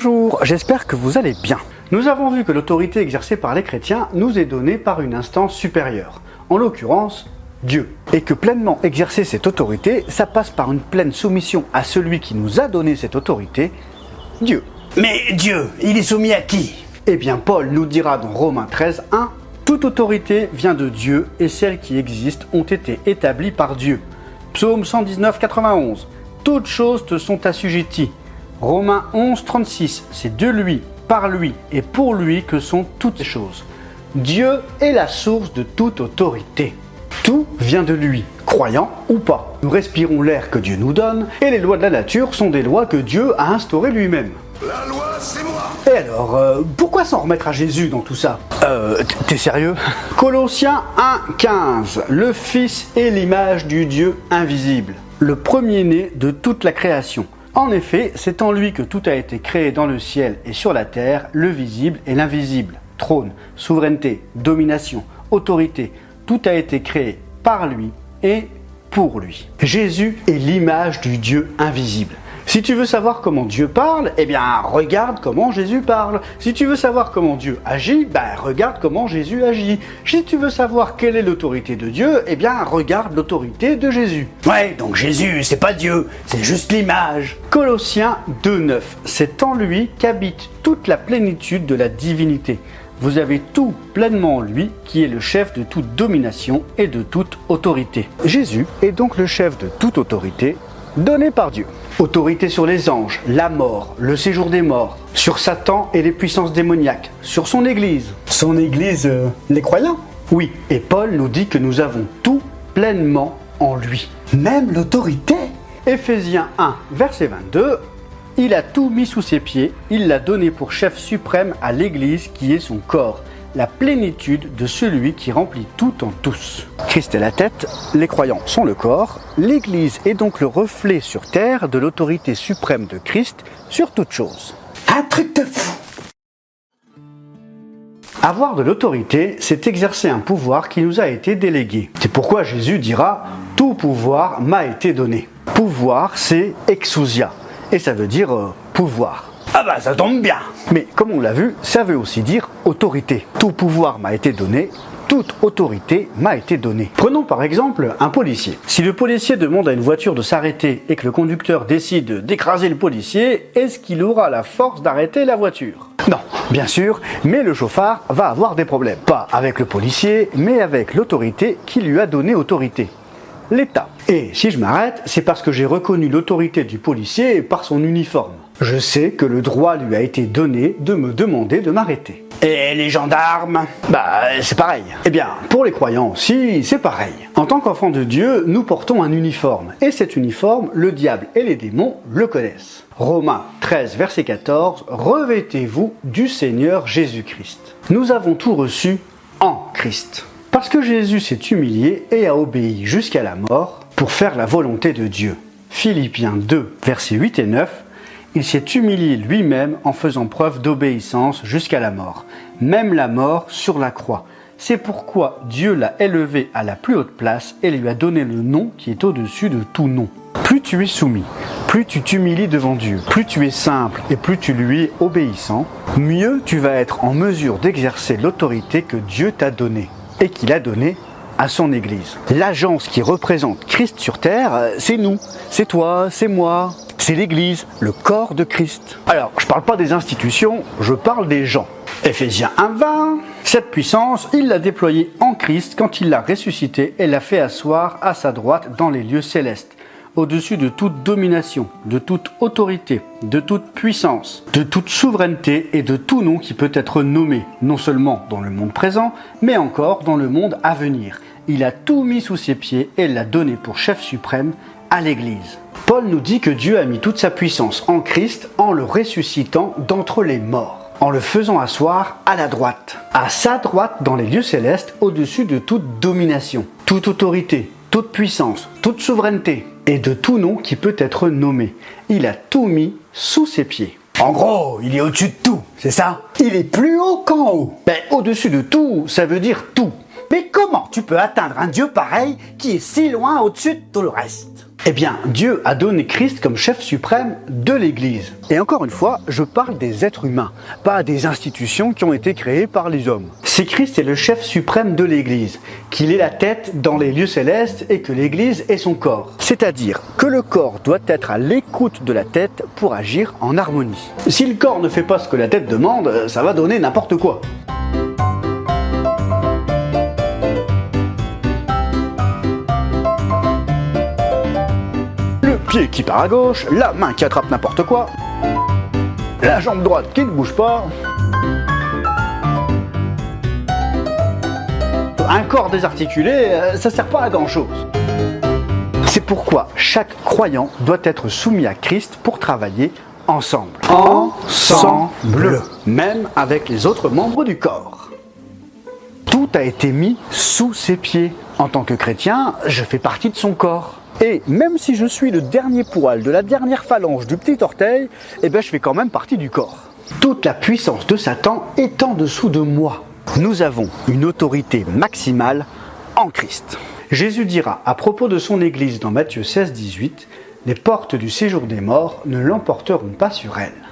Bonjour, j'espère que vous allez bien. Nous avons vu que l'autorité exercée par les chrétiens nous est donnée par une instance supérieure, en l'occurrence Dieu. Et que pleinement exercer cette autorité, ça passe par une pleine soumission à celui qui nous a donné cette autorité, Dieu. Mais Dieu, il est soumis à qui? Eh bien, Paul nous dira dans Romains 13, 1 Toute autorité vient de Dieu et celles qui existent ont été établies par Dieu. Psaume 119, 91 Toutes choses te sont assujetties. Romains 11, 36 C'est de lui, par lui et pour lui que sont toutes choses. Dieu est la source de toute autorité. Tout vient de lui, croyant ou pas. Nous respirons l'air que Dieu nous donne et les lois de la nature sont des lois que Dieu a instaurées lui-même. La loi, c'est moi Et alors, euh, pourquoi s'en remettre à Jésus dans tout ça? Euh, t'es sérieux? Colossiens 1, 15. Le Fils est l'image du Dieu invisible, le premier-né de toute la création. En effet, c'est en lui que tout a été créé dans le ciel et sur la terre, le visible et l'invisible. Trône, souveraineté, domination, autorité, tout a été créé par lui et pour lui. Jésus est l'image du Dieu invisible. Si tu veux savoir comment Dieu parle, eh bien regarde comment Jésus parle. Si tu veux savoir comment Dieu agit, ben regarde comment Jésus agit. Si tu veux savoir quelle est l'autorité de Dieu, eh bien regarde l'autorité de Jésus. Ouais, donc Jésus, c'est pas Dieu, c'est juste l'image. Colossiens 2.9. C'est en lui qu'habite toute la plénitude de la divinité. Vous avez tout pleinement en lui qui est le chef de toute domination et de toute autorité. Jésus est donc le chef de toute autorité donnée par Dieu. Autorité sur les anges, la mort, le séjour des morts, sur Satan et les puissances démoniaques, sur son Église. Son église, euh, les croyants? Oui, et Paul nous dit que nous avons tout pleinement en lui. Même l'autorité? Éphésiens 1, verset 22, Il a tout mis sous ses pieds, il l'a donné pour chef suprême à l'Église qui est son corps, la plénitude de celui qui remplit tout en tous. Christ est la tête, les croyants sont le corps, l'Église est donc le reflet sur terre de l'autorité suprême de Christ sur toute chose. Un truc de fou Avoir de l'autorité, c'est exercer un pouvoir qui nous a été délégué. C'est pourquoi Jésus dira Tout pouvoir m'a été donné. Pouvoir, c'est exousia, et ça veut dire euh, pouvoir. Ah bah ça tombe bien Mais comme on l'a vu, ça veut aussi dire autorité. Tout pouvoir m'a été donné, toute autorité m'a été donnée. Prenons par exemple un policier. Si le policier demande à une voiture de s'arrêter et que le conducteur décide d'écraser le policier, est-ce qu'il aura la force d'arrêter la voiture? Non, bien sûr, mais le chauffard va avoir des problèmes. Pas avec le policier, mais avec l'autorité qui lui a donné autorité. L'État. Et si je m'arrête, c'est parce que j'ai reconnu l'autorité du policier par son uniforme. Je sais que le droit lui a été donné de me demander de m'arrêter. Et les gendarmes? Bah, c'est pareil. Eh bien, pour les croyants aussi, c'est pareil. En tant qu'enfants de Dieu, nous portons un uniforme. Et cet uniforme, le diable et les démons le connaissent. Romains 13, verset 14, Revêtez-vous du Seigneur Jésus-Christ. Nous avons tout reçu en Christ. Parce que Jésus s'est humilié et a obéi jusqu'à la mort pour faire la volonté de Dieu. Philippiens 2, versets 8 et 9, il s'est humilié lui-même en faisant preuve d'obéissance jusqu'à la mort, même la mort sur la croix. C'est pourquoi Dieu l'a élevé à la plus haute place et lui a donné le nom qui est au-dessus de tout nom. Plus tu es soumis, plus tu t'humilies devant Dieu, plus tu es simple et plus tu lui es obéissant, mieux tu vas être en mesure d'exercer l'autorité que Dieu t'a donnée et qu'il a donnée à son Église. L'agence qui représente Christ sur terre, euh, c'est nous, c'est toi, c'est moi, c'est l'Église, le corps de Christ. Alors, je parle pas des institutions, je parle des gens. Éphésiens 1.20, cette puissance, il l'a déployée en Christ quand il l'a ressuscité et l'a fait asseoir à sa droite dans les lieux célestes, au-dessus de toute domination, de toute autorité, de toute puissance, de toute souveraineté et de tout nom qui peut être nommé, non seulement dans le monde présent, mais encore dans le monde à venir. Il a tout mis sous ses pieds et l'a donné pour chef suprême à l'Église. Paul nous dit que Dieu a mis toute sa puissance en Christ en le ressuscitant d'entre les morts, en le faisant asseoir à la droite, à sa droite dans les lieux célestes au-dessus de toute domination, toute autorité, toute puissance, toute souveraineté et de tout nom qui peut être nommé. Il a tout mis sous ses pieds. En gros, il est au-dessus de tout, c'est ça? Il est plus haut qu'en haut. Ben, au-dessus de tout, ça veut dire tout. Mais comment tu peux atteindre un dieu pareil qui est si loin au-dessus de tout le reste? Eh bien, Dieu a donné Christ comme chef suprême de l'Église. Et encore une fois, je parle des êtres humains, pas des institutions qui ont été créées par les hommes. Si Christ est le chef suprême de l'Église, qu'il est la tête dans les lieux célestes et que l'Église est son corps. C'est-à-dire que le corps doit être à l'écoute de la tête pour agir en harmonie. Si le corps ne fait pas ce que la tête demande, ça va donner n'importe quoi. Pied qui part à gauche, la main qui attrape n'importe quoi, la jambe droite qui ne bouge pas. Un corps désarticulé, euh, ça sert pas à grand chose. C'est pourquoi chaque croyant doit être soumis à Christ pour travailler ensemble. Ensemble. Même avec les autres membres du corps. Tout a été mis sous ses pieds. En tant que chrétien, je fais partie de son corps. Et même si je suis le dernier poil de la dernière phalange du petit orteil, eh ben je fais quand même partie du corps. Toute la puissance de Satan est en dessous de moi. Nous avons une autorité maximale en Christ. Jésus dira à propos de son Église dans Matthieu 16, 18, Les portes du séjour des morts ne l'emporteront pas sur elle.